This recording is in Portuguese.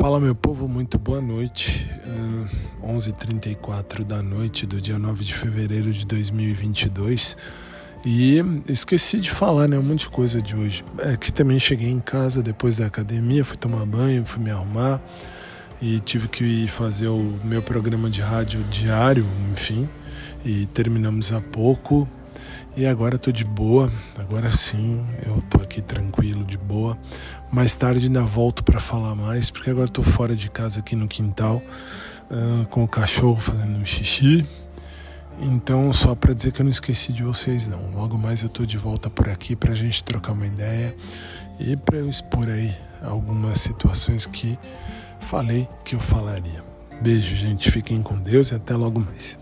Fala meu povo, muito boa noite. Uh, 11h34 da noite do dia 9 de fevereiro de 2022. E esqueci de falar né, um monte de coisa de hoje. É que também cheguei em casa depois da academia, fui tomar banho, fui me arrumar e tive que fazer o meu programa de rádio diário, enfim. E terminamos há pouco. E agora tô de boa, agora sim, eu tô aqui tranquilo, de boa. Mais tarde ainda volto para falar mais, porque agora tô fora de casa aqui no quintal, uh, com o cachorro fazendo um xixi. Então, só para dizer que eu não esqueci de vocês, não. Logo mais eu tô de volta por aqui pra gente trocar uma ideia e para eu expor aí algumas situações que falei que eu falaria. Beijo, gente. Fiquem com Deus e até logo mais.